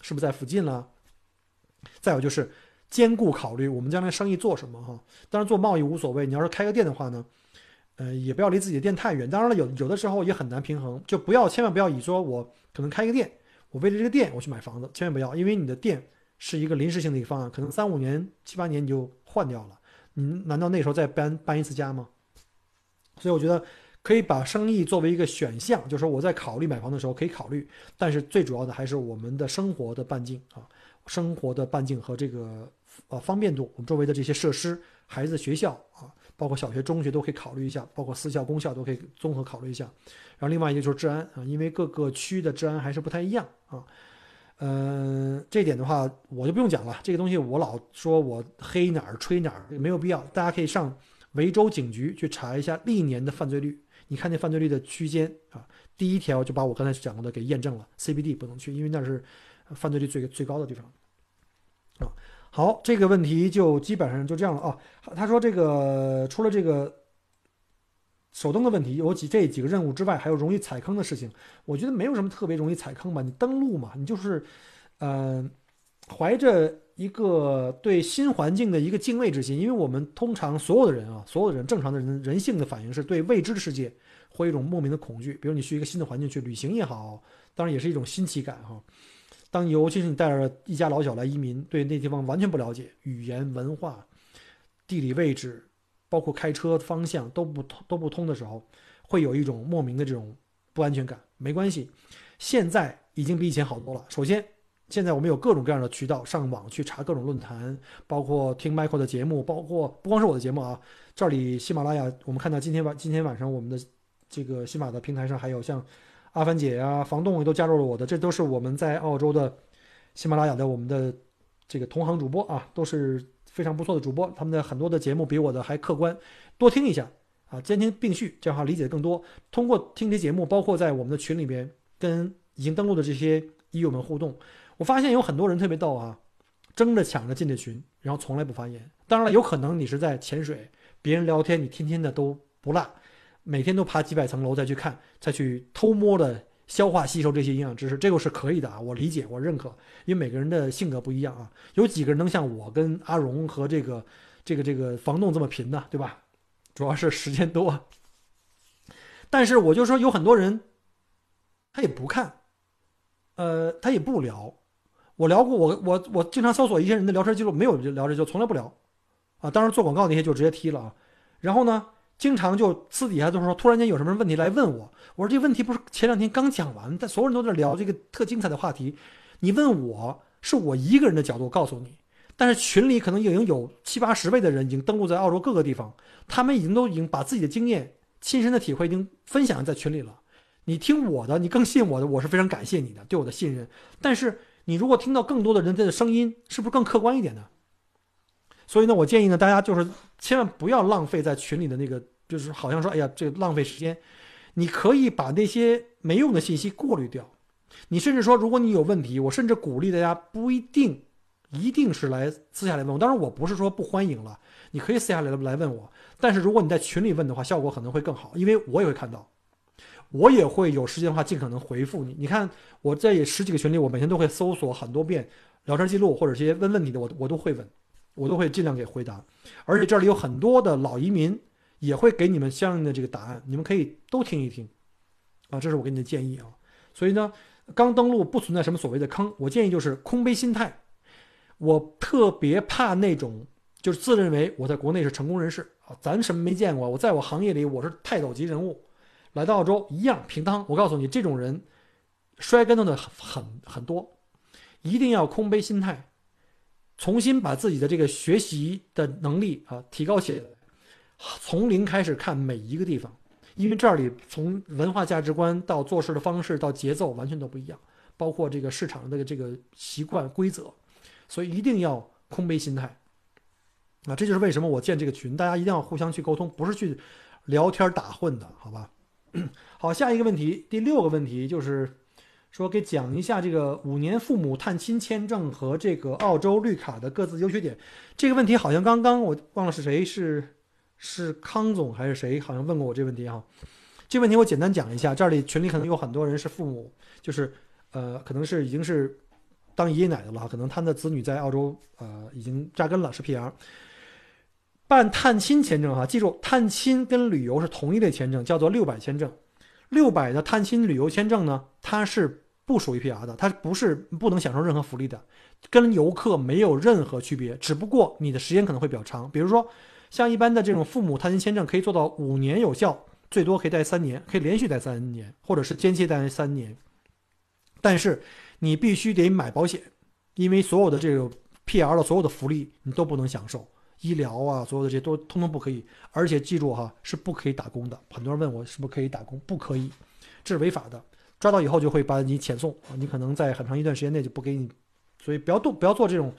是不是在附近了？再有就是兼顾考虑我们将来生意做什么哈，当然做贸易无所谓，你要是开个店的话呢？呃，也不要离自己的店太远。当然了，有有的时候也很难平衡，就不要千万不要以说我可能开个店，我为了这个店我去买房子，千万不要，因为你的店是一个临时性的一个方案，可能三五年、七八年你就换掉了，你难道那时候再搬搬一次家吗？所以我觉得可以把生意作为一个选项，就是说我在考虑买房的时候可以考虑，但是最主要的还是我们的生活的半径啊，生活的半径和这个呃方便度，我们周围的这些设施，孩子学校啊。包括小学、中学都可以考虑一下，包括私校、公校都可以综合考虑一下。然后另外一个就是治安啊，因为各个区的治安还是不太一样啊。嗯，这点的话我就不用讲了，这个东西我老说我黑哪儿吹哪儿，没有必要。大家可以上维州警局去查一下历年的犯罪率，你看那犯罪率的区间啊，第一条就把我刚才讲过的给验证了，CBD 不能去，因为那是犯罪率最最高的地方啊。好，这个问题就基本上就这样了啊。他说这个除了这个手动的问题，有几这几个任务之外，还有容易踩坑的事情。我觉得没有什么特别容易踩坑吧。你登录嘛，你就是，呃，怀着一个对新环境的一个敬畏之心，因为我们通常所有的人啊，所有的人正常的人人性的反应是对未知的世界会有一种莫名的恐惧。比如你去一个新的环境去旅行也好，当然也是一种新奇感哈。当尤其是你带着一家老小来移民，对那地方完全不了解，语言、文化、地理位置，包括开车方向都不通都不通的时候，会有一种莫名的这种不安全感。没关系，现在已经比以前好多了。首先，现在我们有各种各样的渠道上网去查各种论坛，包括听 Michael 的节目，包括不光是我的节目啊，这里喜马拉雅，我们看到今天晚今天晚上我们的这个喜马的平台上还有像。阿凡姐呀，房东也都加入了我的，这都是我们在澳洲的喜马拉雅的我们的这个同行主播啊，都是非常不错的主播。他们的很多的节目比我的还客观，多听一下啊，兼听并蓄，这样话理解更多。通过听这节目，包括在我们的群里边跟已经登录的这些医友们互动，我发现有很多人特别逗啊，争着抢着进这群，然后从来不发言。当然了，有可能你是在潜水，别人聊天，你天天的都不落，每天都爬几百层楼再去看，再去偷摸的消化吸收这些营养知识，这个是可以的啊，我理解，我认可，因为每个人的性格不一样啊，有几个人能像我跟阿荣和这个这个这个房东这么贫呢，对吧？主要是时间多。但是我就说有很多人，他也不看，呃，他也不聊。我聊过，我我我经常搜索一些人的聊天记录，没有聊这就从来不聊，啊，当然做广告那些就直接踢了啊。然后呢，经常就私底下就是说，突然间有什么问题来问我，我说这问题不是前两天刚讲完，但所有人都在聊这个特精彩的话题，你问我是我一个人的角度告诉你，但是群里可能已经有七八十位的人已经登录在澳洲各个地方，他们已经都已经把自己的经验、亲身的体会已经分享在群里了。你听我的，你更信我的，我是非常感谢你的对我的信任，但是。你如果听到更多的人的声音，是不是更客观一点呢？所以呢，我建议呢，大家就是千万不要浪费在群里的那个，就是好像说，哎呀，这浪费时间。你可以把那些没用的信息过滤掉。你甚至说，如果你有问题，我甚至鼓励大家不一定一定是来私下来问我。当然，我不是说不欢迎了，你可以私下来来问我。但是如果你在群里问的话，效果可能会更好，因为我也会看到。我也会有时间的话，尽可能回复你。你看我在十几个群里，我每天都会搜索很多遍聊天记录或者这些问问题的，我我都会问，我都会尽量给回答。而且这里有很多的老移民也会给你们相应的这个答案，你们可以都听一听啊。这是我给你的建议啊。所以呢，刚登陆不存在什么所谓的坑，我建议就是空杯心态。我特别怕那种就是自认为我在国内是成功人士啊，咱什么没见过，我在我行业里我是泰斗级人物。来到澳洲一样平汤，我告诉你，这种人摔跟头的很很多，一定要空杯心态，重新把自己的这个学习的能力啊提高起来，从零开始看每一个地方，因为这里从文化价值观到做事的方式到节奏完全都不一样，包括这个市场的这个习惯规则，所以一定要空杯心态啊，这就是为什么我建这个群，大家一定要互相去沟通，不是去聊天打混的，好吧？好，下一个问题，第六个问题就是说，给讲一下这个五年父母探亲签证和这个澳洲绿卡的各自优缺点。这个问题好像刚刚我忘了是谁，是是康总还是谁，好像问过我这问题哈。这问题我简单讲一下，这里群里可能有很多人是父母，就是呃，可能是已经是当爷爷奶奶了，可能他们的子女在澳洲呃已经扎根了，是 PR。办探亲签证哈，记住，探亲跟旅游是同一类签证，叫做六百签证。六百的探亲旅游签证呢，它是不属于 PR 的，它不是不能享受任何福利的，跟游客没有任何区别。只不过你的时间可能会比较长，比如说像一般的这种父母探亲签证，可以做到五年有效，最多可以待三年，可以连续待三年，或者是间歇待三年。但是你必须得买保险，因为所有的这个 PR 的所有的福利你都不能享受。医疗啊，所有的这些都通通不可以，而且记住哈，是不可以打工的。很多人问我是不是可以打工，不可以，这是违法的。抓到以后就会把你遣送啊，你可能在很长一段时间内就不给你，所以不要动，不要做这种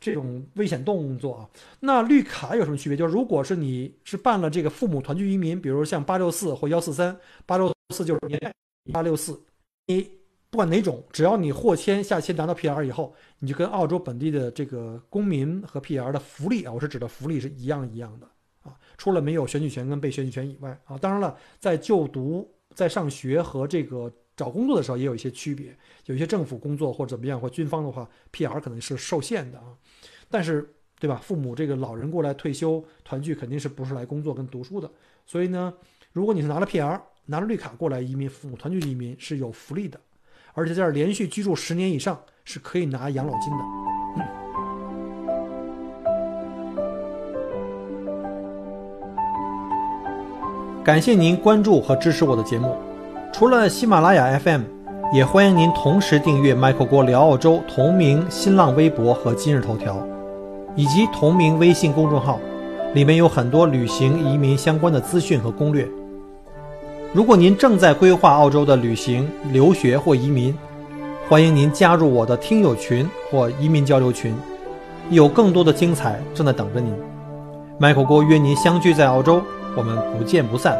这种危险动作啊。那绿卡有什么区别？就是如果是你是办了这个父母团聚移民，比如像八六四或幺四三，八六四就是年代八六四，你。不管哪种，只要你获签下签拿到 PR 以后，你就跟澳洲本地的这个公民和 PR 的福利啊，我是指的福利是一样一样的啊，除了没有选举权跟被选举权以外啊，当然了，在就读、在上学和这个找工作的时候也有一些区别，有一些政府工作或者怎么样或军方的话，PR 可能是受限的啊，但是对吧？父母这个老人过来退休团聚肯定是不是来工作跟读书的，所以呢，如果你是拿了 PR 拿了绿卡过来移民，父母团聚移民是有福利的。而且在这儿连续居住十年以上是可以拿养老金的。感谢您关注和支持我的节目。除了喜马拉雅 FM，也欢迎您同时订阅 Michael 郭聊澳洲同名新浪微博和今日头条，以及同名微信公众号，里面有很多旅行移民相关的资讯和攻略。如果您正在规划澳洲的旅行、留学或移民，欢迎您加入我的听友群或移民交流群，有更多的精彩正在等着您。Michael 郭约您相聚在澳洲，我们不见不散。